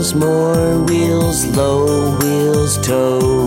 wheels, more wheels, low wheels, toe.